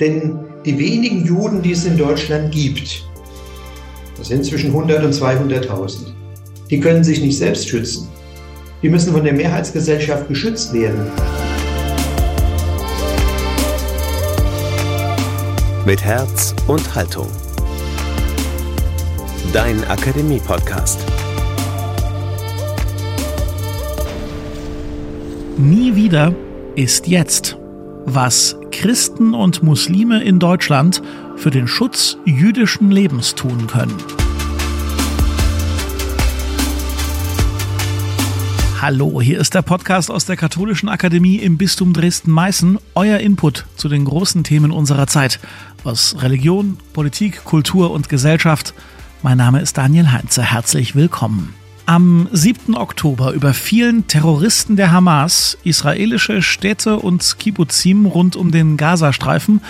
Denn die wenigen Juden, die es in Deutschland gibt, das sind zwischen 100 und 200.000, die können sich nicht selbst schützen. Die müssen von der Mehrheitsgesellschaft geschützt werden. Mit Herz und Haltung. Dein Akademie-Podcast. Nie wieder ist jetzt, was Christen und Muslime in Deutschland für den Schutz jüdischen Lebens tun können. Hallo, hier ist der Podcast aus der Katholischen Akademie im Bistum Dresden-Meißen, euer Input zu den großen Themen unserer Zeit aus Religion, Politik, Kultur und Gesellschaft. Mein Name ist Daniel Heinze, herzlich willkommen. Am 7. Oktober überfielen Terroristen der Hamas israelische Städte und Kibbuzim rund um den Gazastreifen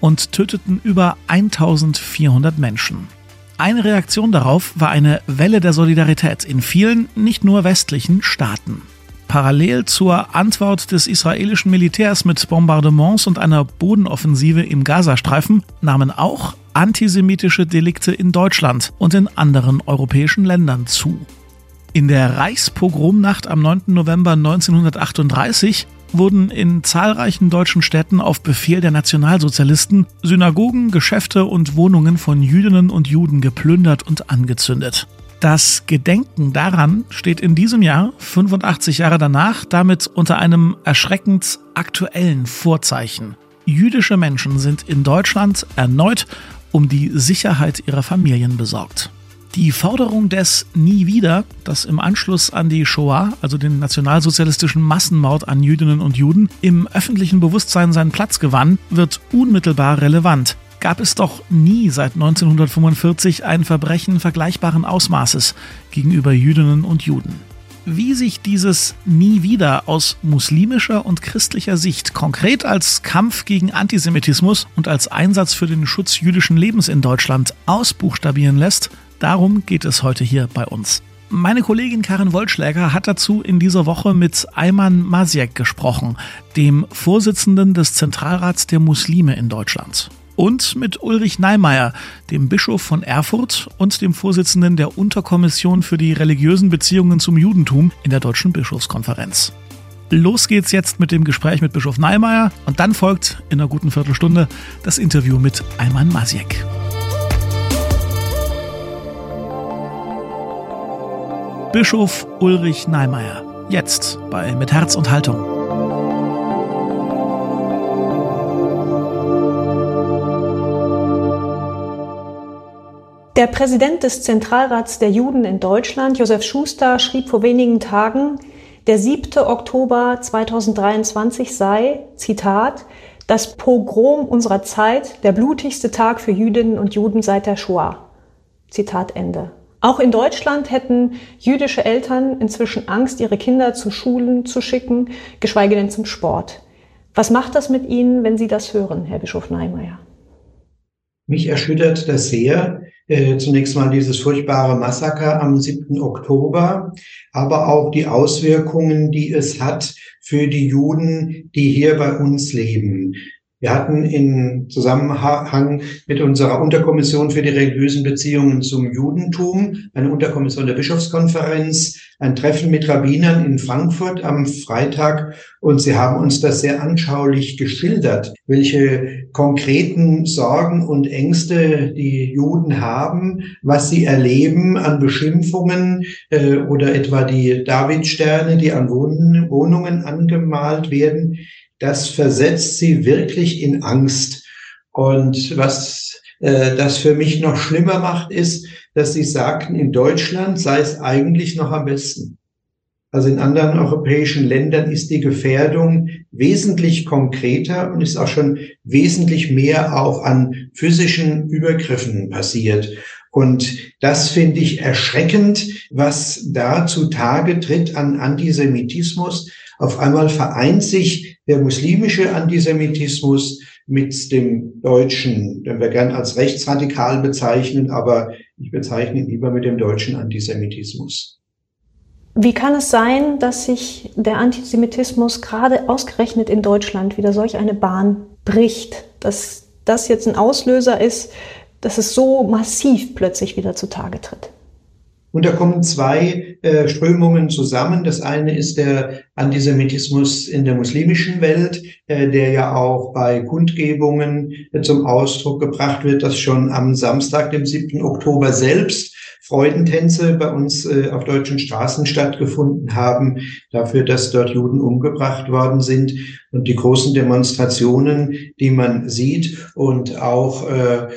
und töteten über 1400 Menschen. Eine Reaktion darauf war eine Welle der Solidarität in vielen, nicht nur westlichen Staaten. Parallel zur Antwort des israelischen Militärs mit Bombardements und einer Bodenoffensive im Gazastreifen nahmen auch antisemitische Delikte in Deutschland und in anderen europäischen Ländern zu. In der Reichspogromnacht am 9. November 1938 wurden in zahlreichen deutschen Städten auf Befehl der Nationalsozialisten Synagogen, Geschäfte und Wohnungen von Jüdinnen und Juden geplündert und angezündet. Das Gedenken daran steht in diesem Jahr, 85 Jahre danach, damit unter einem erschreckend aktuellen Vorzeichen. Jüdische Menschen sind in Deutschland erneut um die Sicherheit ihrer Familien besorgt. Die Forderung des Nie wieder, das im Anschluss an die Shoah, also den nationalsozialistischen Massenmord an Jüdinnen und Juden, im öffentlichen Bewusstsein seinen Platz gewann, wird unmittelbar relevant. Gab es doch nie seit 1945 ein Verbrechen vergleichbaren Ausmaßes gegenüber Jüdinnen und Juden. Wie sich dieses Nie wieder aus muslimischer und christlicher Sicht konkret als Kampf gegen Antisemitismus und als Einsatz für den Schutz jüdischen Lebens in Deutschland ausbuchstabieren lässt, Darum geht es heute hier bei uns. Meine Kollegin Karin Wollschläger hat dazu in dieser Woche mit Ayman Masiek gesprochen, dem Vorsitzenden des Zentralrats der Muslime in Deutschland. Und mit Ulrich Neimeyer, dem Bischof von Erfurt und dem Vorsitzenden der Unterkommission für die religiösen Beziehungen zum Judentum in der Deutschen Bischofskonferenz. Los geht's jetzt mit dem Gespräch mit Bischof Neimeyer und dann folgt in einer guten Viertelstunde das Interview mit Ayman Masiek. Bischof Ulrich Neimeyer. Jetzt bei Mit Herz und Haltung. Der Präsident des Zentralrats der Juden in Deutschland, Josef Schuster, schrieb vor wenigen Tagen, der 7. Oktober 2023 sei, Zitat, das Pogrom unserer Zeit, der blutigste Tag für Jüdinnen und Juden seit der Shoah. Zitat Ende. Auch in Deutschland hätten jüdische Eltern inzwischen Angst, ihre Kinder zu Schulen zu schicken, geschweige denn zum Sport. Was macht das mit Ihnen, wenn Sie das hören, Herr Bischof Neimeyer? Mich erschüttert das sehr. Äh, zunächst mal dieses furchtbare Massaker am 7. Oktober, aber auch die Auswirkungen, die es hat für die Juden, die hier bei uns leben. Wir hatten in Zusammenhang mit unserer Unterkommission für die religiösen Beziehungen zum Judentum, eine Unterkommission der Bischofskonferenz, ein Treffen mit Rabbinern in Frankfurt am Freitag. Und sie haben uns das sehr anschaulich geschildert, welche konkreten Sorgen und Ängste die Juden haben, was sie erleben an Beschimpfungen äh, oder etwa die Davidsterne, die an Wohnungen angemalt werden das versetzt sie wirklich in Angst. Und was äh, das für mich noch schlimmer macht, ist, dass sie sagten, in Deutschland sei es eigentlich noch am besten. Also in anderen europäischen Ländern ist die Gefährdung wesentlich konkreter und ist auch schon wesentlich mehr auch an physischen Übergriffen passiert. Und das finde ich erschreckend, was da zutage tritt an Antisemitismus. Auf einmal vereint sich der muslimische Antisemitismus mit dem deutschen, den wir gern als rechtsradikal bezeichnen, aber ich bezeichne ihn lieber mit dem deutschen Antisemitismus. Wie kann es sein, dass sich der Antisemitismus gerade ausgerechnet in Deutschland wieder solch eine Bahn bricht, dass das jetzt ein Auslöser ist, dass es so massiv plötzlich wieder zutage tritt? Und da kommen zwei äh, Strömungen zusammen. Das eine ist der Antisemitismus in der muslimischen Welt, äh, der ja auch bei Kundgebungen äh, zum Ausdruck gebracht wird, dass schon am Samstag, dem 7. Oktober selbst Freudentänze bei uns äh, auf deutschen Straßen stattgefunden haben, dafür, dass dort Juden umgebracht worden sind und die großen Demonstrationen, die man sieht und auch äh,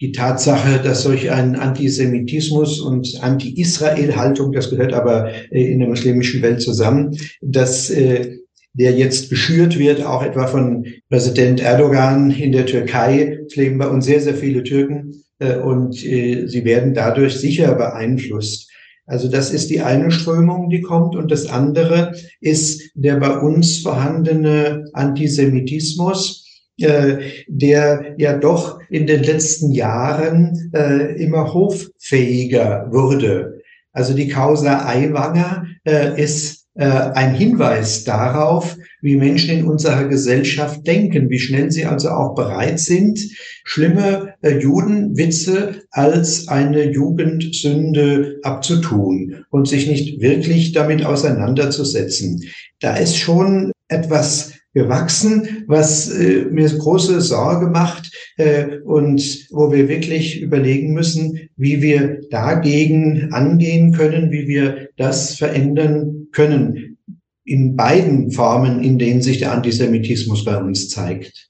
die Tatsache, dass solch ein Antisemitismus und Anti-Israel-Haltung, das gehört aber äh, in der muslimischen Welt zusammen, dass äh, der jetzt geschürt wird, auch etwa von Präsident Erdogan in der Türkei. Es leben bei uns sehr, sehr viele Türken äh, und sie werden dadurch sicher beeinflusst. Also das ist die eine Strömung, die kommt. Und das andere ist der bei uns vorhandene Antisemitismus, äh, der ja doch in den letzten Jahren äh, immer hoffähiger wurde. Also die Causa Aiwanger äh, ist äh, ein Hinweis darauf, wie Menschen in unserer Gesellschaft denken, wie schnell sie also auch bereit sind, schlimme äh, Judenwitze als eine Jugendsünde abzutun und sich nicht wirklich damit auseinanderzusetzen. Da ist schon etwas gewachsen, was äh, mir große Sorge macht äh, und wo wir wirklich überlegen müssen, wie wir dagegen angehen können, wie wir das verändern können in beiden Formen, in denen sich der Antisemitismus bei uns zeigt.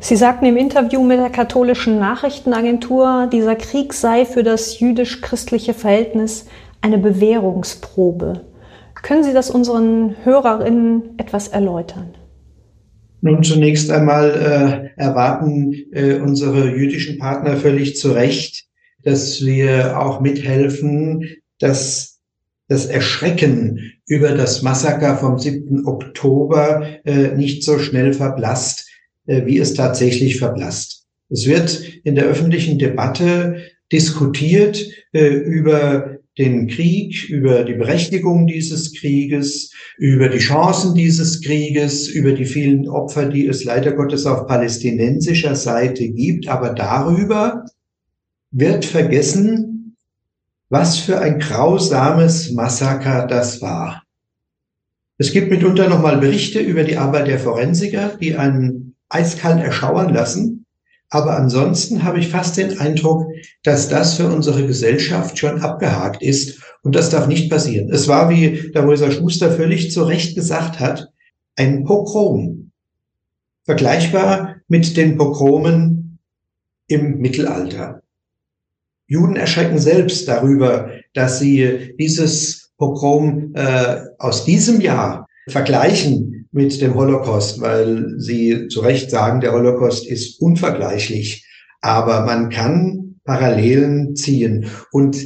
Sie sagten im Interview mit der katholischen Nachrichtenagentur, dieser Krieg sei für das jüdisch-christliche Verhältnis eine Bewährungsprobe. Können Sie das unseren Hörerinnen etwas erläutern? Nun, zunächst einmal äh, erwarten äh, unsere jüdischen Partner völlig zu Recht, dass wir auch mithelfen, dass das Erschrecken über das Massaker vom 7. Oktober äh, nicht so schnell verblasst, äh, wie es tatsächlich verblasst. Es wird in der öffentlichen Debatte diskutiert äh, über den Krieg, über die Berechtigung dieses Krieges, über die Chancen dieses Krieges, über die vielen Opfer, die es leider Gottes auf palästinensischer Seite gibt. Aber darüber wird vergessen, was für ein grausames Massaker das war. Es gibt mitunter nochmal Berichte über die Arbeit der Forensiker, die einen eiskalt erschauern lassen. Aber ansonsten habe ich fast den Eindruck, dass das für unsere Gesellschaft schon abgehakt ist. Und das darf nicht passieren. Es war, wie der Rosa Schuster völlig zu Recht gesagt hat, ein Pogrom. Vergleichbar mit den Pogromen im Mittelalter. Juden erschrecken selbst darüber, dass sie dieses Pogrom äh, aus diesem Jahr vergleichen mit dem Holocaust, weil Sie zu Recht sagen, der Holocaust ist unvergleichlich. Aber man kann Parallelen ziehen. Und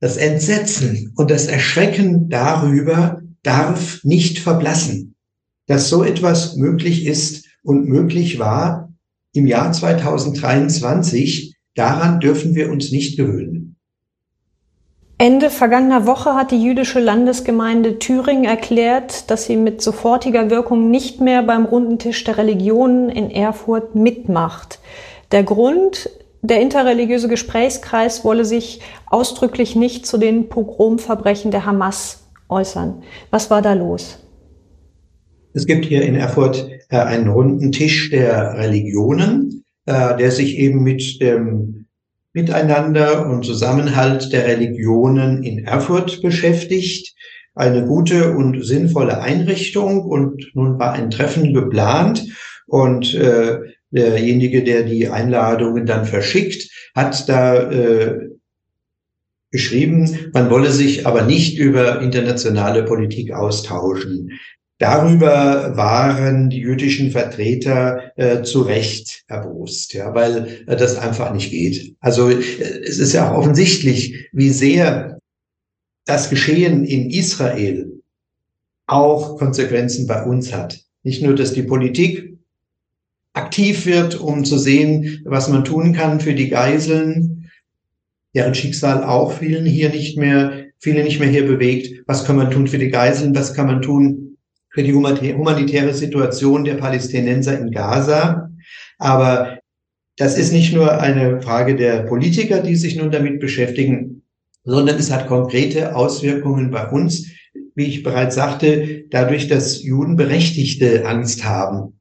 das Entsetzen und das Erschrecken darüber darf nicht verblassen, dass so etwas möglich ist und möglich war im Jahr 2023. Daran dürfen wir uns nicht gewöhnen. Ende vergangener Woche hat die jüdische Landesgemeinde Thüringen erklärt, dass sie mit sofortiger Wirkung nicht mehr beim runden Tisch der Religionen in Erfurt mitmacht. Der Grund, der interreligiöse Gesprächskreis wolle sich ausdrücklich nicht zu den Pogromverbrechen der Hamas äußern. Was war da los? Es gibt hier in Erfurt äh, einen runden Tisch der Religionen, äh, der sich eben mit dem Miteinander und Zusammenhalt der Religionen in Erfurt beschäftigt. Eine gute und sinnvolle Einrichtung und nun war ein Treffen geplant und äh, derjenige, der die Einladungen dann verschickt, hat da äh, geschrieben, man wolle sich aber nicht über internationale Politik austauschen. Darüber waren die jüdischen Vertreter äh, zu Recht erbost, ja, weil äh, das einfach nicht geht. Also äh, es ist ja auch offensichtlich, wie sehr das Geschehen in Israel auch Konsequenzen bei uns hat. Nicht nur, dass die Politik aktiv wird, um zu sehen, was man tun kann für die Geiseln, deren Schicksal auch vielen hier nicht mehr, viele nicht mehr hier bewegt. Was kann man tun für die Geiseln? Was kann man tun für die humanitäre Situation der Palästinenser in Gaza. Aber das ist nicht nur eine Frage der Politiker, die sich nun damit beschäftigen, sondern es hat konkrete Auswirkungen bei uns, wie ich bereits sagte, dadurch, dass Juden berechtigte Angst haben,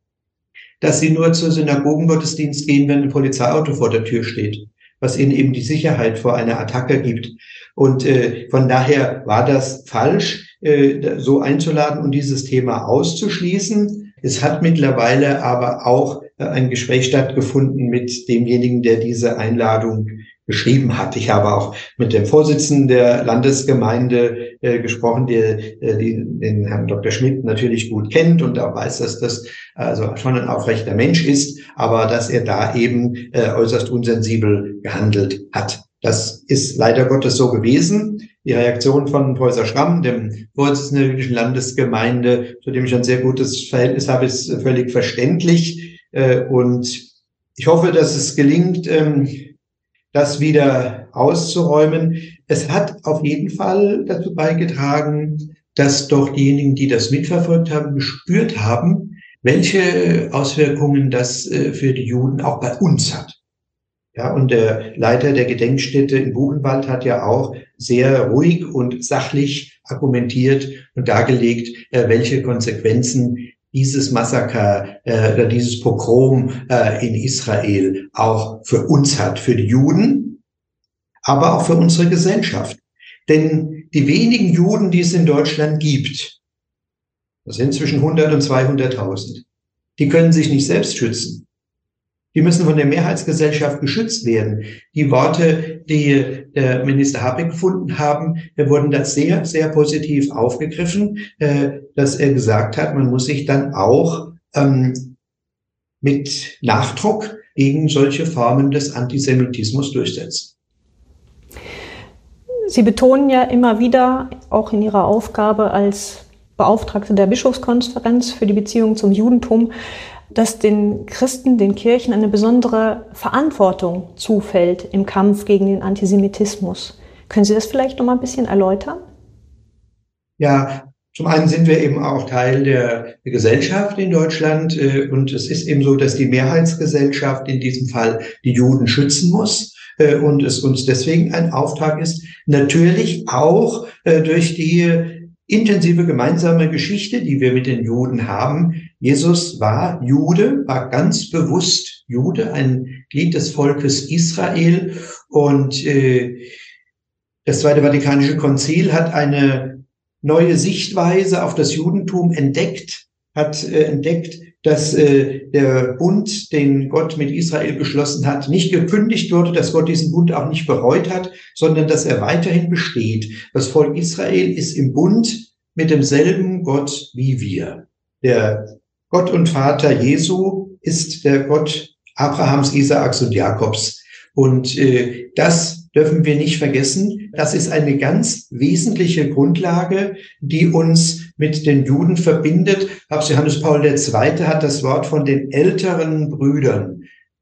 dass sie nur zur Synagogengottesdienst gehen, wenn ein Polizeiauto vor der Tür steht, was ihnen eben die Sicherheit vor einer Attacke gibt. Und äh, von daher war das falsch, äh, so einzuladen und dieses Thema auszuschließen. Es hat mittlerweile aber auch äh, ein Gespräch stattgefunden mit demjenigen, der diese Einladung geschrieben hat. Ich habe auch mit dem Vorsitzenden der Landesgemeinde äh, gesprochen, der äh, die, den Herrn Dr. Schmidt natürlich gut kennt und auch weiß, dass das also schon ein aufrechter Mensch ist, aber dass er da eben äh, äußerst unsensibel gehandelt hat. Das ist leider Gottes so gewesen. Die Reaktion von Professor Schramm, dem Vorsitzenden der jüdischen Landesgemeinde, zu dem ich ein sehr gutes Verhältnis habe, ist völlig verständlich. Äh, und ich hoffe, dass es gelingt, ähm, das wieder auszuräumen. Es hat auf jeden Fall dazu beigetragen, dass doch diejenigen, die das mitverfolgt haben, gespürt haben, welche Auswirkungen das äh, für die Juden auch bei uns hat. Ja, und der Leiter der Gedenkstätte in Buchenwald hat ja auch sehr ruhig und sachlich argumentiert und dargelegt, äh, welche Konsequenzen dieses Massaker äh, oder dieses Pogrom äh, in Israel auch für uns hat, für die Juden, aber auch für unsere Gesellschaft. Denn die wenigen Juden, die es in Deutschland gibt, das sind zwischen 100 und 200.000, die können sich nicht selbst schützen. Die müssen von der Mehrheitsgesellschaft geschützt werden. Die Worte, die der Minister Habeck gefunden haben, wurden da sehr, sehr positiv aufgegriffen, äh, dass er gesagt hat, man muss sich dann auch ähm, mit Nachdruck gegen solche Formen des Antisemitismus durchsetzen. Sie betonen ja immer wieder, auch in Ihrer Aufgabe als Beauftragte der Bischofskonferenz für die Beziehung zum Judentum, dass den Christen, den Kirchen eine besondere Verantwortung zufällt im Kampf gegen den Antisemitismus. Können Sie das vielleicht noch mal ein bisschen erläutern? Ja, zum einen sind wir eben auch Teil der Gesellschaft in Deutschland äh, und es ist eben so, dass die Mehrheitsgesellschaft in diesem Fall die Juden schützen muss äh, und es uns deswegen ein Auftrag ist, natürlich auch äh, durch die intensive gemeinsame Geschichte, die wir mit den Juden haben. Jesus war Jude, war ganz bewusst Jude, ein Glied des Volkes Israel. Und äh, das Zweite Vatikanische Konzil hat eine neue Sichtweise auf das Judentum entdeckt, hat äh, entdeckt, dass äh, der Bund, den Gott mit Israel geschlossen hat, nicht gekündigt wurde, dass Gott diesen Bund auch nicht bereut hat, sondern dass er weiterhin besteht. Das Volk Israel ist im Bund mit demselben Gott wie wir. Der Gott und Vater Jesu ist der Gott Abrahams, Isaaks und Jakobs. Und äh, das dürfen wir nicht vergessen. Das ist eine ganz wesentliche Grundlage, die uns mit den Juden verbindet. Papst Johannes Paul II. hat das Wort von den älteren Brüdern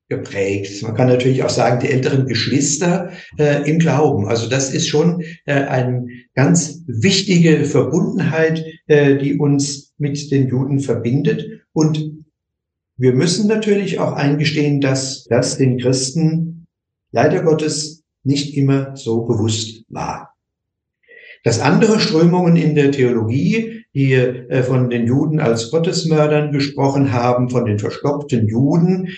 geprägt. Man kann natürlich auch sagen, die älteren Geschwister äh, im Glauben. Also das ist schon äh, eine ganz wichtige Verbundenheit, äh, die uns mit den Juden verbindet. Und wir müssen natürlich auch eingestehen, dass das den Christen leider Gottes nicht immer so bewusst war. Dass andere Strömungen in der Theologie, die äh, von den Juden als Gottesmördern gesprochen haben, von den verstockten Juden,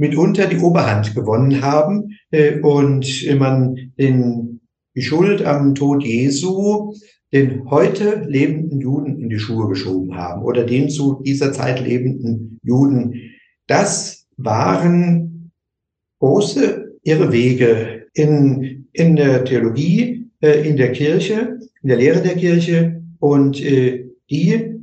mitunter die Oberhand gewonnen haben äh, und man den, die Schuld am Tod Jesu den heute lebenden Juden in die Schuhe geschoben haben oder den zu dieser Zeit lebenden Juden. Das waren große Irrwege in, in der Theologie, äh, in der Kirche, in der Lehre der Kirche und äh, die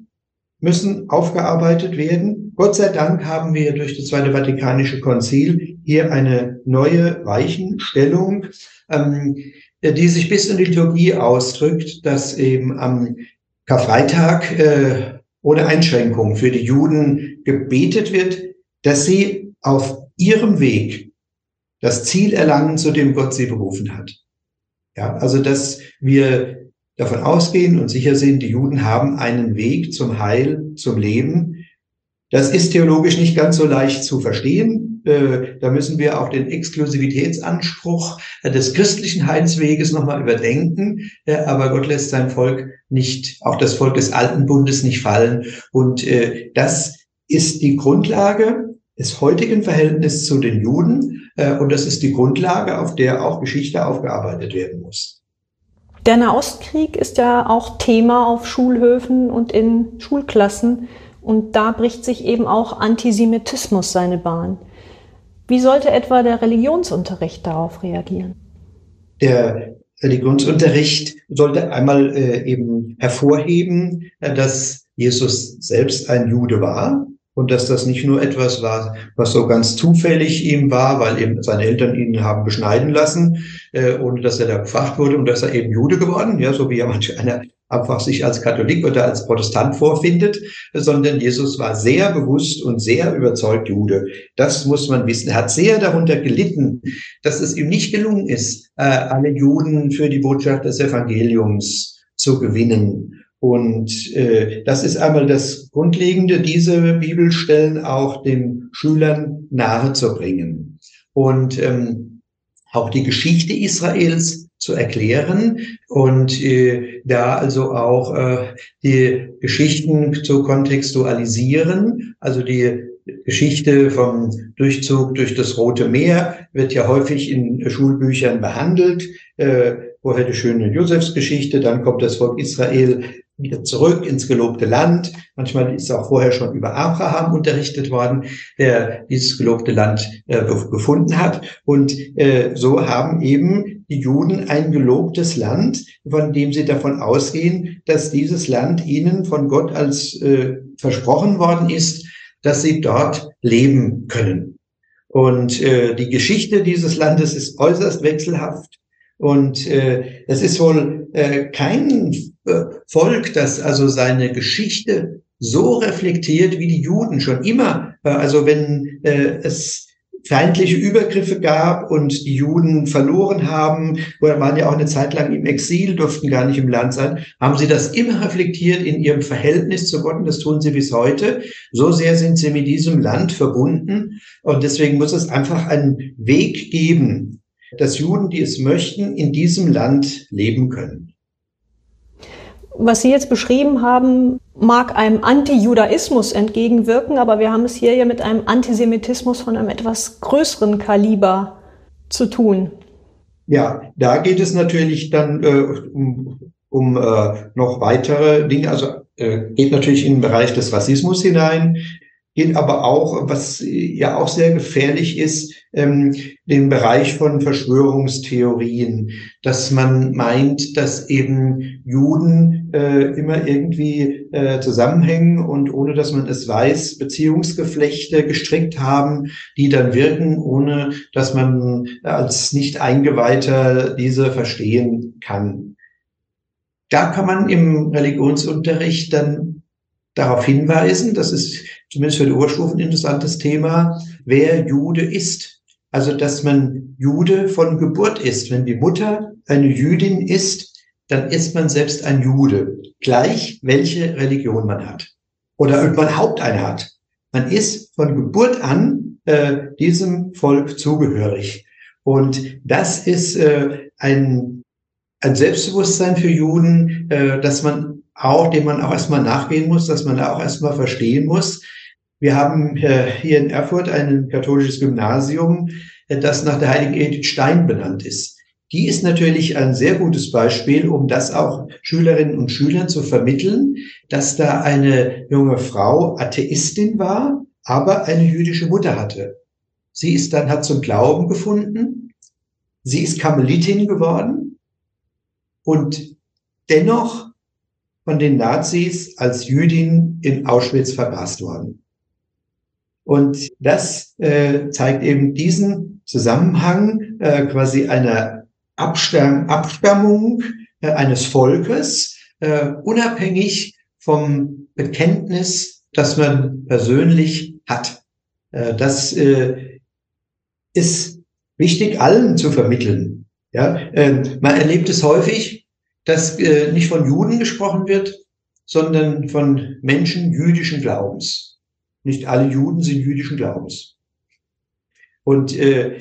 müssen aufgearbeitet werden Gott sei Dank haben wir durch das Zweite Vatikanische Konzil hier eine neue Weichenstellung, ähm, die sich bis in die Liturgie ausdrückt, dass eben am Karfreitag äh, ohne Einschränkung für die Juden gebetet wird, dass sie auf ihrem Weg das Ziel erlangen, zu dem Gott sie berufen hat. Ja, also dass wir davon ausgehen und sicher sind, die Juden haben einen Weg zum Heil, zum Leben, Das ist theologisch nicht ganz so leicht zu verstehen. Äh, da müssen wir auch den Exklusivitätsanspruch äh, des christlichen Heilsweges nochmal überdenken. Äh, aber Gott lässt sein Volk nicht, auch das Volk des alten Bundes nicht fallen. Und das ist die Grundlage des heutigen Verhältnisses zu den Juden. Und das ist die Grundlage, auf der auch Geschichte aufgearbeitet werden muss. Der Nahostkrieg ist ja auch Thema auf Schulhöfen und in Schulklassen. Und da bricht sich eben auch Antisemitismus seine Bahn. Wie sollte etwa der Religionsunterricht darauf reagieren? Der Religionsunterricht sollte einmal äh, eben hervorheben, dass Jesus selbst ein Jude war und dass das nicht nur etwas war, was so ganz zufällig ihm war, weil eben seine Eltern ihn haben beschneiden lassen, äh, ohne dass er da gefragt wurde und dass er eben Jude geworden, ja, so wie ja manch einer einfach sich als Katholik oder als Protestant vorfindet, sondern Jesus war sehr bewusst und sehr überzeugt Jude. Das muss man wissen. Er hat sehr darunter gelitten, dass es ihm nicht gelungen ist, äh, alle Juden für die Botschaft des Evangeliums zu gewinnen. Und äh, das ist einmal das Grundlegende, diese Bibelstellen auch den Schülern nahezubringen. Und ähm, auch die Geschichte Israels zu erklären und äh, da also auch äh, die Geschichten zu kontextualisieren. Also die Geschichte vom Durchzug durch das Rote Meer wird ja häufig in Schulbüchern behandelt. Äh, vorher die schöne Josefsgeschichte, dann kommt das Volk Israel wieder zurück ins gelobte Land. Manchmal ist auch vorher schon über Abraham unterrichtet worden, der dieses gelobte Land äh, gefunden hat. Und äh, so haben eben die Juden ein gelobtes Land, von dem sie davon ausgehen, dass dieses Land ihnen von Gott als äh, versprochen worden ist, dass sie dort leben können. Und äh, die Geschichte dieses Landes ist äußerst wechselhaft. Und äh, es ist wohl äh, kein äh, Volk, das also seine Geschichte so reflektiert wie die Juden schon immer. Äh, also wenn äh, es feindliche Übergriffe gab und die Juden verloren haben, oder waren ja auch eine Zeit lang im Exil, durften gar nicht im Land sein, haben sie das immer reflektiert in ihrem Verhältnis zu Gott und das tun sie bis heute. So sehr sind sie mit diesem Land verbunden und deswegen muss es einfach einen Weg geben, dass Juden, die es möchten, in diesem Land leben können. Was Sie jetzt beschrieben haben, mag einem Antijudaismus entgegenwirken, aber wir haben es hier ja mit einem Antisemitismus von einem etwas größeren Kaliber zu tun. Ja, da geht es natürlich dann äh, um, um äh, noch weitere Dinge. Also äh, geht natürlich in den Bereich des Rassismus hinein geht aber auch, was ja auch sehr gefährlich ist, ähm, den Bereich von Verschwörungstheorien, dass man meint, dass eben Juden äh, immer irgendwie äh, zusammenhängen und ohne dass man es weiß, Beziehungsgeflechte gestrickt haben, die dann wirken, ohne dass man als nicht Eingeweihter diese verstehen kann. Da kann man im Religionsunterricht dann darauf hinweisen, das ist zumindest für die Oberstufen interessantes Thema, wer Jude ist. Also, dass man Jude von Geburt ist. Wenn die Mutter eine Jüdin ist, dann ist man selbst ein Jude. Gleich, welche Religion man hat. Oder ob man überhaupt eine hat. Man ist von Geburt an äh, diesem Volk zugehörig. Und das ist äh, ein, ein Selbstbewusstsein für Juden, äh, dass man auch, dem man auch erstmal nachgehen muss, dass man auch erstmal verstehen muss. Wir haben äh, hier in Erfurt ein katholisches Gymnasium, äh, das nach der heiligen Edith Stein benannt ist. Die ist natürlich ein sehr gutes Beispiel, um das auch Schülerinnen und Schülern zu vermitteln, dass da eine junge Frau Atheistin war, aber eine jüdische Mutter hatte. Sie ist dann, hat zum Glauben gefunden. Sie ist Karmelitin geworden und dennoch von den Nazis als Jüdin in Auschwitz verpasst worden. Und das äh, zeigt eben diesen Zusammenhang äh, quasi einer Abstamm Abstammung äh, eines Volkes, äh, unabhängig vom Bekenntnis, das man persönlich hat. Äh, das äh, ist wichtig, allen zu vermitteln. Ja, äh, man erlebt es häufig, dass äh, nicht von Juden gesprochen wird, sondern von Menschen jüdischen Glaubens. Nicht alle Juden sind jüdischen Glaubens. Und äh,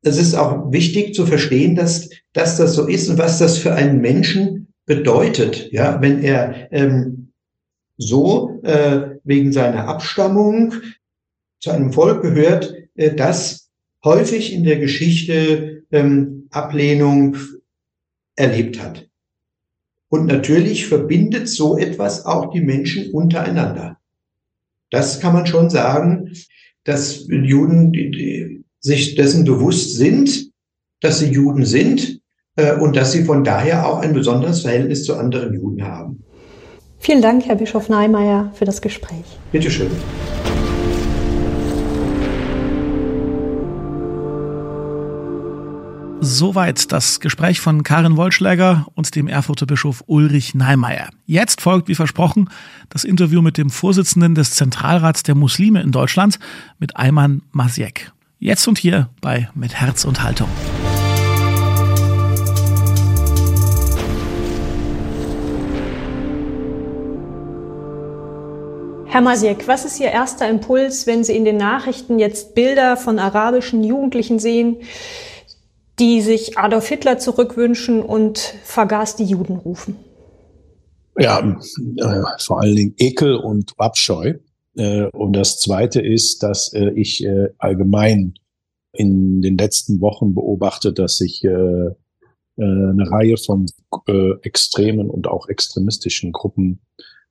es ist auch wichtig zu verstehen, dass, dass das so ist und was das für einen Menschen bedeutet, ja, wenn er ähm, so äh, wegen seiner Abstammung zu einem Volk gehört, äh, das häufig in der Geschichte ähm, Ablehnung erlebt hat. Und natürlich verbindet so etwas auch die Menschen untereinander. Das kann man schon sagen, dass Juden sich dessen bewusst sind, dass sie Juden sind äh, und dass sie von daher auch ein besonderes Verhältnis zu anderen Juden haben. Vielen Dank, Herr Bischof Neimeyer, für das Gespräch. Bitte schön. Soweit das Gespräch von Karin Wollschläger und dem Erfurter Bischof Ulrich Neimeyer. Jetzt folgt, wie versprochen, das Interview mit dem Vorsitzenden des Zentralrats der Muslime in Deutschland, mit Ayman Masiek. Jetzt und hier bei Mit Herz und Haltung. Herr Masiek, was ist Ihr erster Impuls, wenn Sie in den Nachrichten jetzt Bilder von arabischen Jugendlichen sehen, die sich Adolf Hitler zurückwünschen und vergaß die Juden rufen? Ja, äh, vor allen Dingen Ekel und Abscheu. Äh, und das Zweite ist, dass äh, ich äh, allgemein in den letzten Wochen beobachte, dass sich eine Reihe von extremen und auch extremistischen Gruppen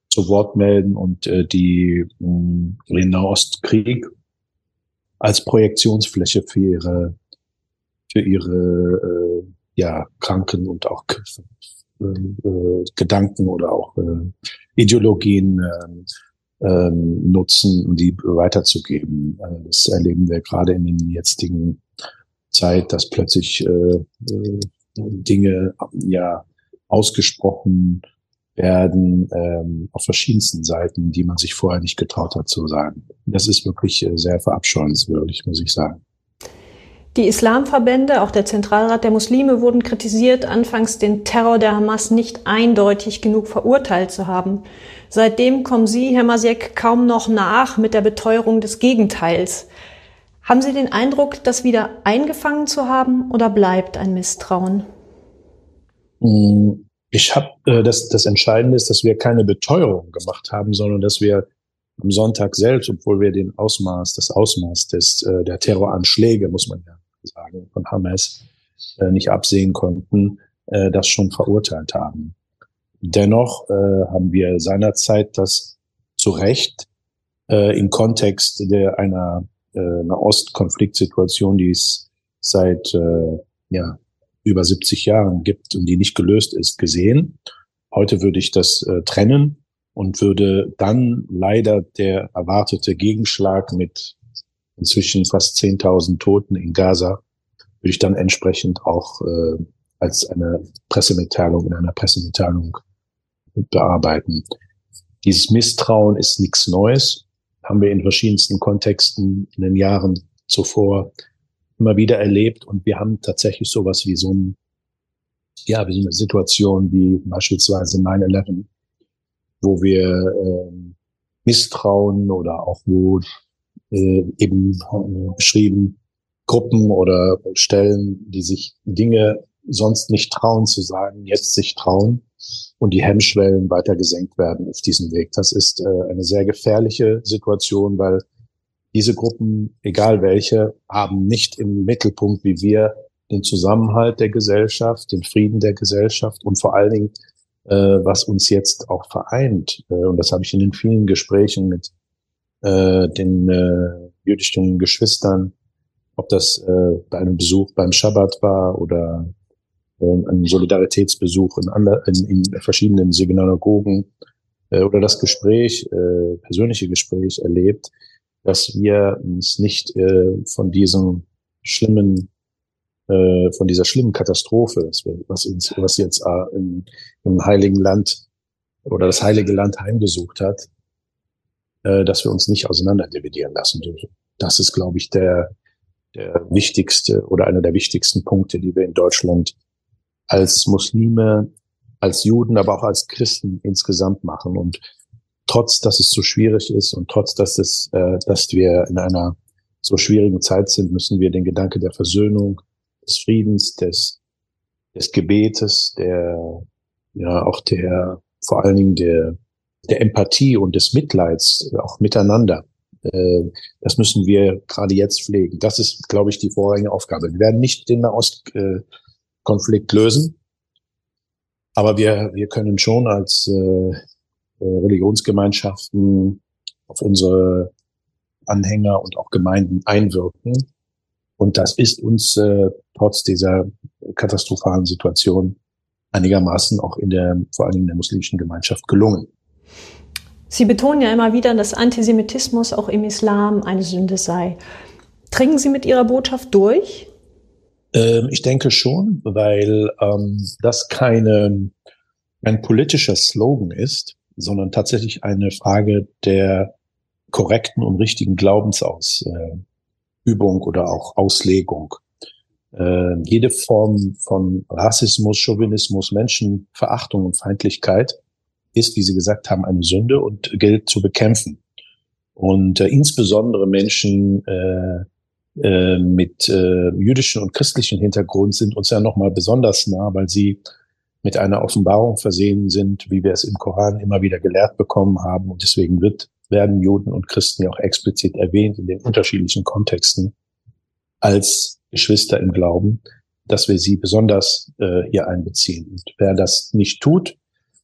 zu Wort melden und die den Nahostkrieg als Projektionsfläche für ihre für ihre ja kranken und auch Gedanken oder auch Ideologien ähm, nutzen, um die weiterzugeben. Also das erleben wir gerade in den jetzigen Zeit, dass plötzlich äh, äh, Dinge ja ausgesprochen werden ähm, auf verschiedensten Seiten, die man sich vorher nicht getraut hat zu sagen. Das ist wirklich äh, sehr verabscheuenswürdig, muss ich sagen. Die Islamverbände, auch der Zentralrat der Muslime, wurden kritisiert, anfangs den Terror der Hamas nicht eindeutig genug verurteilt zu haben. Seitdem kommen Sie, Herr Masiek, kaum noch nach mit der Beteuerung des Gegenteils. Haben Sie den Eindruck, das wieder eingefangen zu haben oder bleibt ein Misstrauen? Hm, ich habe äh, das, das Entscheidende ist, dass wir keine Beteuerung gemacht haben, sondern dass wir am Sonntag selbst, obwohl wir den Ausmaß, das Ausmaß des äh, der Terroranschläge, muss man ja sagen, von Hamas äh, nicht absehen konnten, äh, das schon verurteilt haben. Dennoch äh, haben wir seinerzeit das zu Recht äh, im Kontext der einer, äh, einer Ostkonfliktsituation, die es seit äh, ja, über 70 Jahren gibt und die nicht gelöst ist, gesehen. Heute würde ich das äh, trennen und würde dann leider der erwartete Gegenschlag mit inzwischen fast 10.000 Toten in Gaza, würde ich dann entsprechend auch äh, als eine Pressemitteilung in einer Pressemitteilung bearbeiten. Dieses Misstrauen ist nichts Neues, haben wir in verschiedensten Kontexten in den Jahren zuvor immer wieder erlebt. Und wir haben tatsächlich sowas wie so ein, ja, wie so eine Situation wie beispielsweise 9-11, wo wir äh, Misstrauen oder auch wo äh, eben äh, beschrieben Gruppen oder Stellen, die sich Dinge sonst nicht trauen zu sagen, jetzt sich trauen und die Hemmschwellen weiter gesenkt werden auf diesem Weg. Das ist äh, eine sehr gefährliche Situation, weil diese Gruppen, egal welche, haben nicht im Mittelpunkt wie wir den Zusammenhalt der Gesellschaft, den Frieden der Gesellschaft und vor allen Dingen, was uns jetzt auch vereint. Äh, und das habe ich in den vielen Gesprächen mit äh, den äh, jüdischen Geschwistern, ob das äh, bei einem Besuch beim Schabbat war oder ähm, einen Solidaritätsbesuch in, ander, in, in verschiedenen Synagogen äh, oder das Gespräch, äh, persönliche Gespräch erlebt, dass wir uns nicht äh, von diesem schlimmen, äh, von dieser schlimmen Katastrophe, was uns, was jetzt äh, im, im Heiligen Land oder das Heilige Land heimgesucht hat, äh, dass wir uns nicht auseinanderdividieren lassen dürfen. Das ist, glaube ich, der, der wichtigste oder einer der wichtigsten Punkte, die wir in Deutschland als Muslime, als Juden, aber auch als Christen insgesamt machen. Und trotz, dass es so schwierig ist und trotz, dass es, äh, dass wir in einer so schwierigen Zeit sind, müssen wir den Gedanke der Versöhnung, des Friedens, des, des Gebetes, der, ja, auch der, vor allen Dingen der, der Empathie und des Mitleids auch miteinander. Äh, das müssen wir gerade jetzt pflegen. Das ist, glaube ich, die vorrangige Aufgabe. Wir werden nicht den Nahostkonflikt lösen, aber wir, wir können schon als äh, Religionsgemeinschaften auf unsere Anhänger und auch Gemeinden einwirken. Und das ist uns äh, trotz dieser katastrophalen Situation einigermaßen auch in der, vor allen Dingen in der muslimischen Gemeinschaft gelungen. Sie betonen ja immer wieder, dass Antisemitismus auch im Islam eine Sünde sei. Dringen Sie mit Ihrer Botschaft durch? Ähm, ich denke schon, weil ähm, das keine, ein politischer Slogan ist, sondern tatsächlich eine Frage der korrekten und richtigen Glaubensausübung äh, oder auch Auslegung. Äh, jede Form von Rassismus, Chauvinismus, Menschenverachtung und Feindlichkeit ist, wie Sie gesagt haben, eine Sünde und gilt zu bekämpfen. Und äh, insbesondere Menschen äh, äh, mit äh, jüdischen und christlichen Hintergrund sind uns ja nochmal besonders nah, weil sie mit einer Offenbarung versehen sind, wie wir es im Koran immer wieder gelehrt bekommen haben. Und deswegen wird, werden Juden und Christen ja auch explizit erwähnt in den unterschiedlichen Kontexten als Geschwister im Glauben, dass wir sie besonders äh, hier einbeziehen. Und wer das nicht tut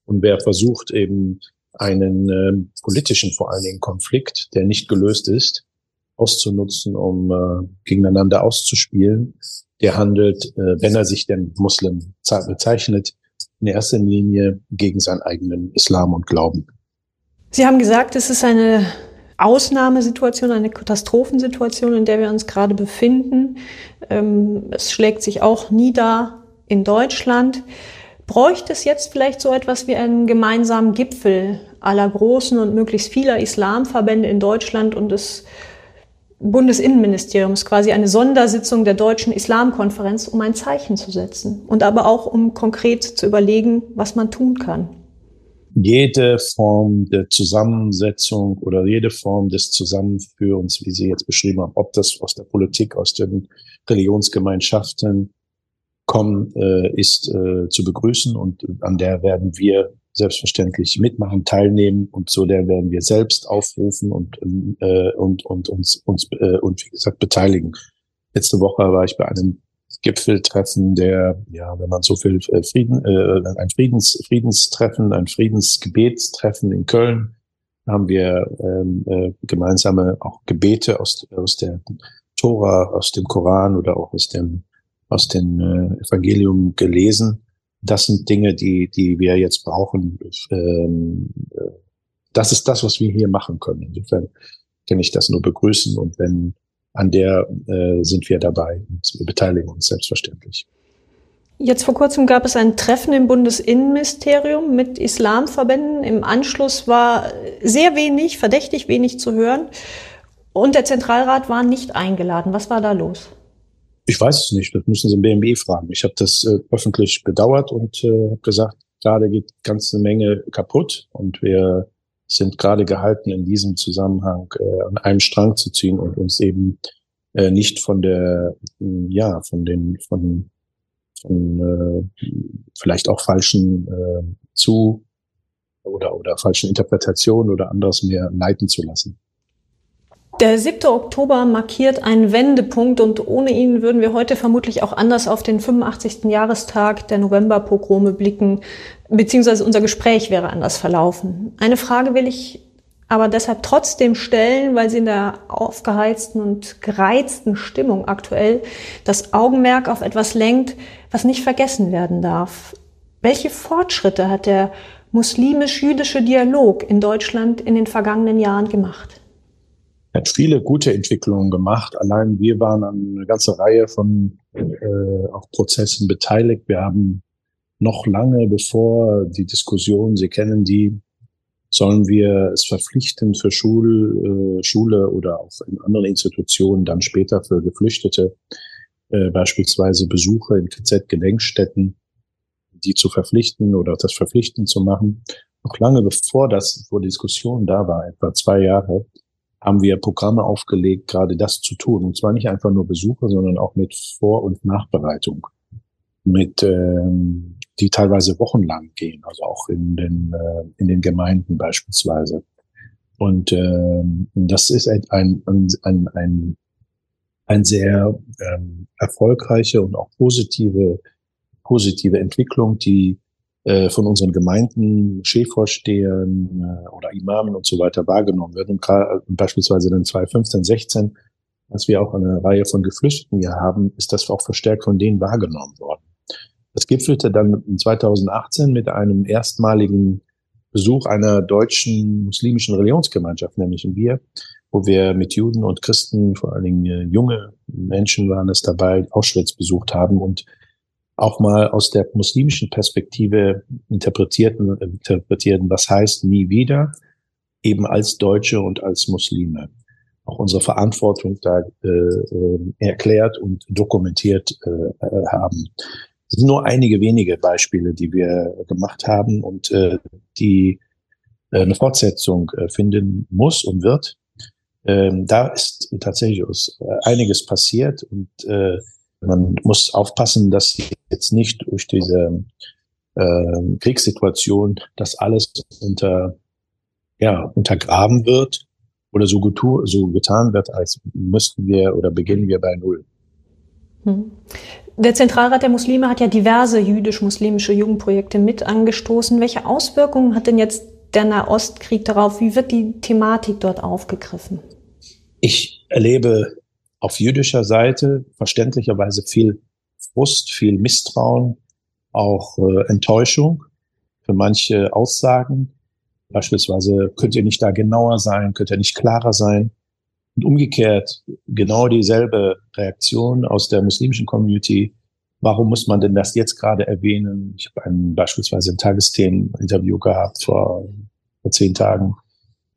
und wer versucht eben einen äh, politischen vor allen Dingen Konflikt, der nicht gelöst ist, auszunutzen, um äh, gegeneinander auszuspielen, der handelt, äh, wenn er sich denn Muslim bezeichnet, in erster Linie gegen seinen eigenen Islam und Glauben. Sie haben gesagt, es ist eine Ausnahmesituation, eine Katastrophensituation, in der wir uns gerade befinden. Ähm, es schlägt sich auch nieder in Deutschland. Bräuchte es jetzt vielleicht so etwas wie einen gemeinsamen Gipfel aller großen und möglichst vieler Islamverbände in Deutschland und des Bundesinnenministeriums, quasi eine Sondersitzung der Deutschen Islamkonferenz, um ein Zeichen zu setzen und aber auch um konkret zu überlegen, was man tun kann. Jede Form der Zusammensetzung oder jede Form des Zusammenführens, wie Sie jetzt beschrieben haben, ob das aus der Politik, aus den Religionsgemeinschaften kommen, äh, ist äh, zu begrüßen und an der werden wir selbstverständlich mitmachen, teilnehmen und so der werden wir selbst aufrufen und äh, und und uns uns und wie gesagt beteiligen. Letzte Woche war ich bei einem Gipfeltreffen, der ja, wenn man so viel äh, Frieden, äh, ein Friedens Friedenstreffen, ein Friedensgebetstreffen in Köln, haben wir ähm, äh, gemeinsame auch Gebete aus aus der Tora, aus dem Koran oder auch aus dem aus dem äh, Evangelium gelesen das sind Dinge, die, die wir jetzt brauchen. Ähm, äh, das ist das, was wir hier machen können. Insofern kann ich das nur begrüßen und wenn an der äh, sind wir dabei und wir beteiligen uns selbstverständlich. Jetzt vor kurzem gab es ein Treffen im Bundesinnenministerium mit Islamverbänden. Im Anschluss war sehr wenig, verdächtig wenig zu hören. Und der Zentralrat war nicht eingeladen. Was war da los? Ich weiß es nicht, das müssen Sie im BMB fragen. Ich habe das äh, öffentlich bedauert und äh, habe gesagt, gerade geht ganz eine Menge kaputt und wir sind gerade gehalten, in diesem Zusammenhang äh, an einem Strang zu ziehen und uns eben äh, nicht von der, ja, von den, von, von äh, vielleicht auch falschen äh, zu oder, oder falschen Interpretationen oder anderes mehr leiten zu lassen. Der 7. Oktober markiert einen Wendepunkt und ohne ihn würden wir heute vermutlich auch anders auf den 85. Jahrestag der Novemberpogrome blicken, beziehungsweise unser Gespräch wäre anders verlaufen. Eine Frage will ich aber deshalb trotzdem stellen, weil sie in der aufgeheizten und gereizten Stimmung aktuell das Augenmerk auf etwas lenkt, was nicht vergessen werden darf. Welche Fortschritte hat der muslimisch-jüdische Dialog in Deutschland in den vergangenen Jahren gemacht? Hat viele gute Entwicklungen gemacht. Allein wir waren an einer ganze Reihe von äh, auch Prozessen beteiligt. Wir haben noch lange bevor die Diskussion, Sie kennen die, sollen wir es verpflichten für Schul, äh, Schule oder auch in anderen Institutionen, dann später für Geflüchtete, äh, beispielsweise Besuche in KZ-Gedenkstätten, die zu verpflichten oder das verpflichten zu machen noch lange bevor das, vor Diskussion da war, etwa zwei Jahre, haben wir Programme aufgelegt, gerade das zu tun. Und zwar nicht einfach nur Besuche, sondern auch mit Vor- und Nachbereitung. Mit, ähm, die teilweise wochenlang gehen, also auch in den, äh, in den Gemeinden beispielsweise. Und ähm, das ist ein, ein, ein, ein, ein sehr ähm, erfolgreiche und auch positive, positive Entwicklung, die äh, von unseren Gemeinden, Chefvorstehern äh, oder Imamen und so weiter wahrgenommen wird. Und gerade beispielsweise dann 2015, 16, als wir auch eine Reihe von Geflüchteten hier haben, ist das auch verstärkt von denen wahrgenommen worden. Das gipfelte dann 2018 mit einem erstmaligen Besuch einer deutschen muslimischen Religionsgemeinschaft, nämlich in Bier, wo wir mit Juden und Christen, vor allen Dingen äh, junge Menschen waren es dabei, Auschwitz besucht haben und auch mal aus der muslimischen Perspektive interpretierten, interpretierten, was heißt nie wieder, eben als Deutsche und als Muslime. Auch unsere Verantwortung da äh, äh, erklärt und dokumentiert äh, haben. Das sind nur einige wenige Beispiele, die wir gemacht haben und äh, die äh, eine Fortsetzung äh, finden muss und wird. Ähm, da ist tatsächlich einiges passiert und äh, man muss aufpassen, dass jetzt nicht durch diese äh, Kriegssituation das alles unter, ja, untergraben wird oder so, getu so getan wird, als müssten wir oder beginnen wir bei Null. Hm. Der Zentralrat der Muslime hat ja diverse jüdisch-muslimische Jugendprojekte mit angestoßen. Welche Auswirkungen hat denn jetzt der Nahostkrieg darauf? Wie wird die Thematik dort aufgegriffen? Ich erlebe auf jüdischer Seite verständlicherweise viel Frust, viel Misstrauen, auch äh, Enttäuschung für manche Aussagen. Beispielsweise könnt ihr nicht da genauer sein, könnt ihr nicht klarer sein. Und umgekehrt genau dieselbe Reaktion aus der muslimischen Community. Warum muss man denn das jetzt gerade erwähnen? Ich habe ein, beispielsweise ein Tagesthemen-Interview gehabt vor, vor zehn Tagen,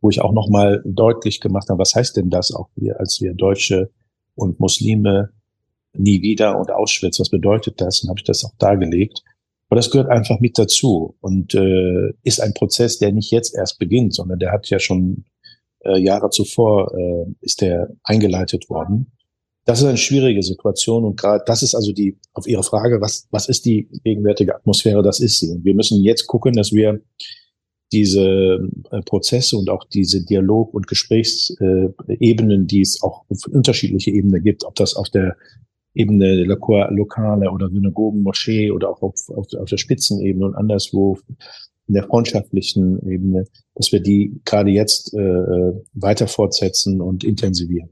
wo ich auch nochmal deutlich gemacht habe, was heißt denn das auch wir, als wir Deutsche und Muslime nie wieder und Auschwitz, was bedeutet das? Und habe ich das auch dargelegt. Aber das gehört einfach mit dazu und äh, ist ein Prozess, der nicht jetzt erst beginnt, sondern der hat ja schon äh, Jahre zuvor äh, ist der eingeleitet worden. Das ist eine schwierige Situation und gerade das ist also die auf Ihre Frage, was was ist die gegenwärtige Atmosphäre? Das ist sie und wir müssen jetzt gucken, dass wir diese äh, Prozesse und auch diese Dialog- und Gesprächsebenen, die es auch auf unterschiedliche Ebenen gibt, ob das auf der Ebene lokale oder Synagogen, Moschee oder auch auf, auf, auf der Spitzenebene und anderswo in der freundschaftlichen Ebene, dass wir die gerade jetzt äh, äh weiter fortsetzen und intensivieren.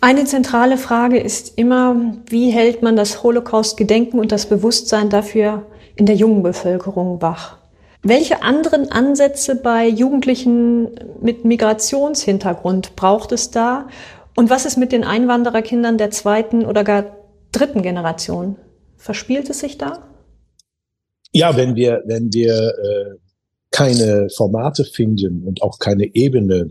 Eine zentrale Frage ist immer, wie hält man das Holocaust-Gedenken und das Bewusstsein dafür in der jungen Bevölkerung wach? Welche anderen Ansätze bei Jugendlichen mit Migrationshintergrund braucht es da? Und was ist mit den Einwandererkindern der zweiten oder gar dritten Generation? Verspielt es sich da? Ja, wenn wir, wenn wir äh, keine Formate finden und auch keine Ebene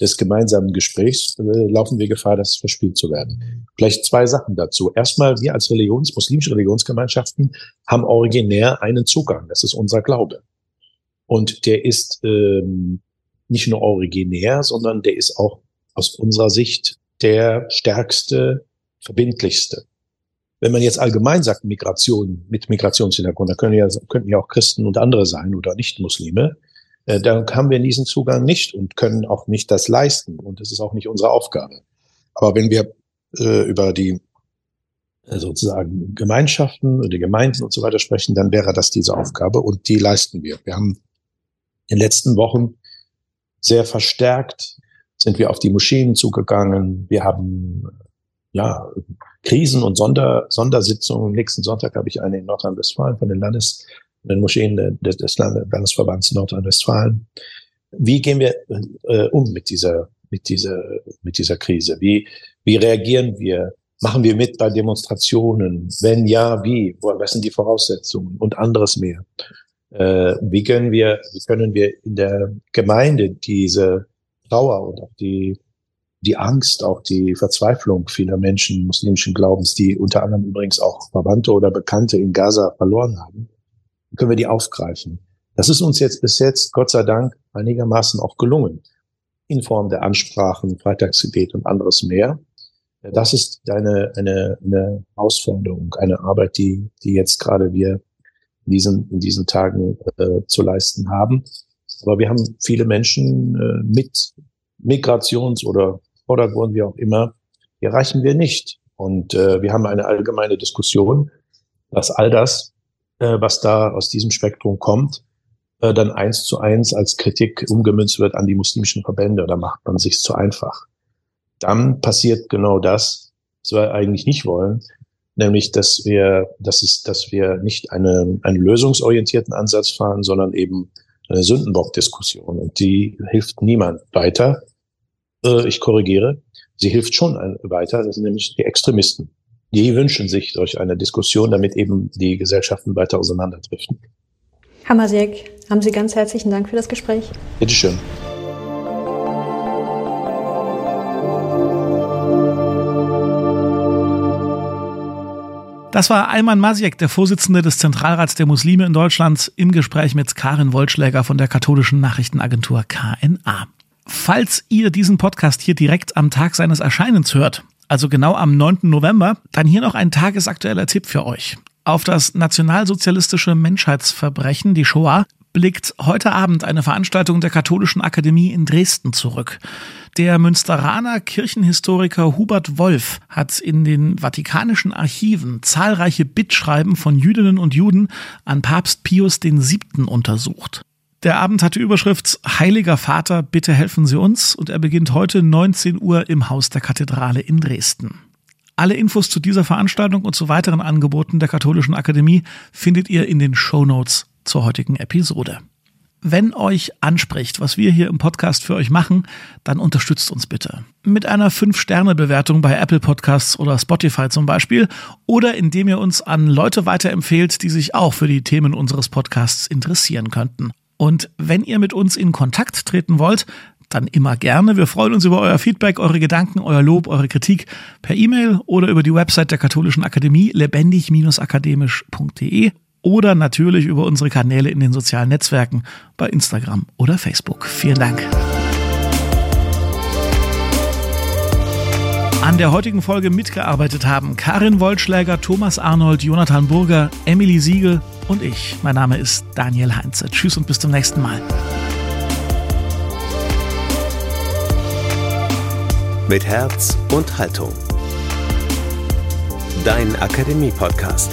des gemeinsamen Gesprächs, äh, laufen wir Gefahr, das verspielt zu werden. Vielleicht zwei Sachen dazu. Erstmal, wir als Religions, muslimische Religionsgemeinschaften haben originär einen Zugang. Das ist unser Glaube. Und der ist ähm, nicht nur originär, sondern der ist auch aus unserer Sicht der stärkste, verbindlichste. Wenn man jetzt allgemein sagt Migration mit Migrationshintergrund, da können ja, könnten ja auch Christen und andere sein oder Nicht-Muslime, äh, dann haben wir diesen Zugang nicht und können auch nicht das leisten. Und das ist auch nicht unsere Aufgabe. Aber wenn wir äh, über die äh, sozusagen Gemeinschaften oder Gemeinden und so weiter sprechen, dann wäre das diese Aufgabe und die leisten wir. Wir haben den letzten Wochen sehr verstärkt sind wir auf die Moscheen zugegangen. Wir haben ja Krisen- und Sonder, Sondersitzungen. Nächsten Sonntag habe ich eine in Nordrhein-Westfalen von den Landes, den Moscheen des, des Landesverbands Nordrhein-Westfalen. Wie gehen wir äh, um mit dieser, mit dieser, mit dieser Krise? Wie, wie reagieren wir? Machen wir mit bei Demonstrationen? Wenn ja, wie? Was sind die Voraussetzungen? Und anderes mehr äh, wie können wir, wie können wir in der Gemeinde diese Trauer und auch die, die Angst, auch die Verzweiflung vieler Menschen muslimischen Glaubens, die unter anderem übrigens auch Verwandte oder Bekannte in Gaza verloren haben, können wir die aufgreifen. Das ist uns jetzt bis jetzt, Gott sei Dank, einigermaßen auch gelungen. In Form der Ansprachen, Freitagsgebet und anderes mehr. Das ist eine, eine, eine Herausforderung, eine Arbeit, die, die jetzt gerade wir in diesen, in diesen Tagen äh, zu leisten haben. Aber wir haben viele Menschen äh, mit Migrations- oder Vordergrund, wie auch immer, die erreichen wir nicht. Und äh, wir haben eine allgemeine Diskussion, dass all das, äh, was da aus diesem Spektrum kommt, äh, dann eins zu eins als Kritik umgemünzt wird an die muslimischen Verbände. Da macht man sich zu einfach. Dann passiert genau das, was wir eigentlich nicht wollen, nämlich dass wir, dass es, dass wir nicht eine, einen lösungsorientierten Ansatz fahren, sondern eben eine Sündenbock-Diskussion. Und die hilft niemand weiter. Äh, ich korrigiere, sie hilft schon weiter. Das sind nämlich die Extremisten. Die wünschen sich durch eine Diskussion, damit eben die Gesellschaften weiter auseinanderdriften. Herr Masiek, haben Sie ganz herzlichen Dank für das Gespräch. Bitteschön. Das war Ayman Masiek, der Vorsitzende des Zentralrats der Muslime in Deutschland, im Gespräch mit Karin Wollschläger von der katholischen Nachrichtenagentur KNA. Falls ihr diesen Podcast hier direkt am Tag seines Erscheinens hört, also genau am 9. November, dann hier noch ein tagesaktueller Tipp für euch. Auf das nationalsozialistische Menschheitsverbrechen, die Shoah, blickt heute Abend eine Veranstaltung der Katholischen Akademie in Dresden zurück. Der Münsteraner Kirchenhistoriker Hubert Wolf hat in den vatikanischen Archiven zahlreiche Bittschreiben von Jüdinnen und Juden an Papst Pius VII. untersucht. Der Abend hat die Überschrift Heiliger Vater, bitte helfen Sie uns und er beginnt heute 19 Uhr im Haus der Kathedrale in Dresden. Alle Infos zu dieser Veranstaltung und zu weiteren Angeboten der Katholischen Akademie findet ihr in den Show Notes zur heutigen Episode. Wenn euch anspricht, was wir hier im Podcast für euch machen, dann unterstützt uns bitte. Mit einer 5-Sterne-Bewertung bei Apple Podcasts oder Spotify zum Beispiel oder indem ihr uns an Leute weiterempfehlt, die sich auch für die Themen unseres Podcasts interessieren könnten. Und wenn ihr mit uns in Kontakt treten wollt, dann immer gerne. Wir freuen uns über euer Feedback, eure Gedanken, euer Lob, eure Kritik per E-Mail oder über die Website der Katholischen Akademie lebendig-akademisch.de oder natürlich über unsere Kanäle in den sozialen Netzwerken bei Instagram oder Facebook. Vielen Dank. An der heutigen Folge mitgearbeitet haben Karin Wollschläger, Thomas Arnold, Jonathan Burger, Emily Siegel und ich. Mein Name ist Daniel Heinze. Tschüss und bis zum nächsten Mal. mit Herz und Haltung. Dein Akademie-Podcast.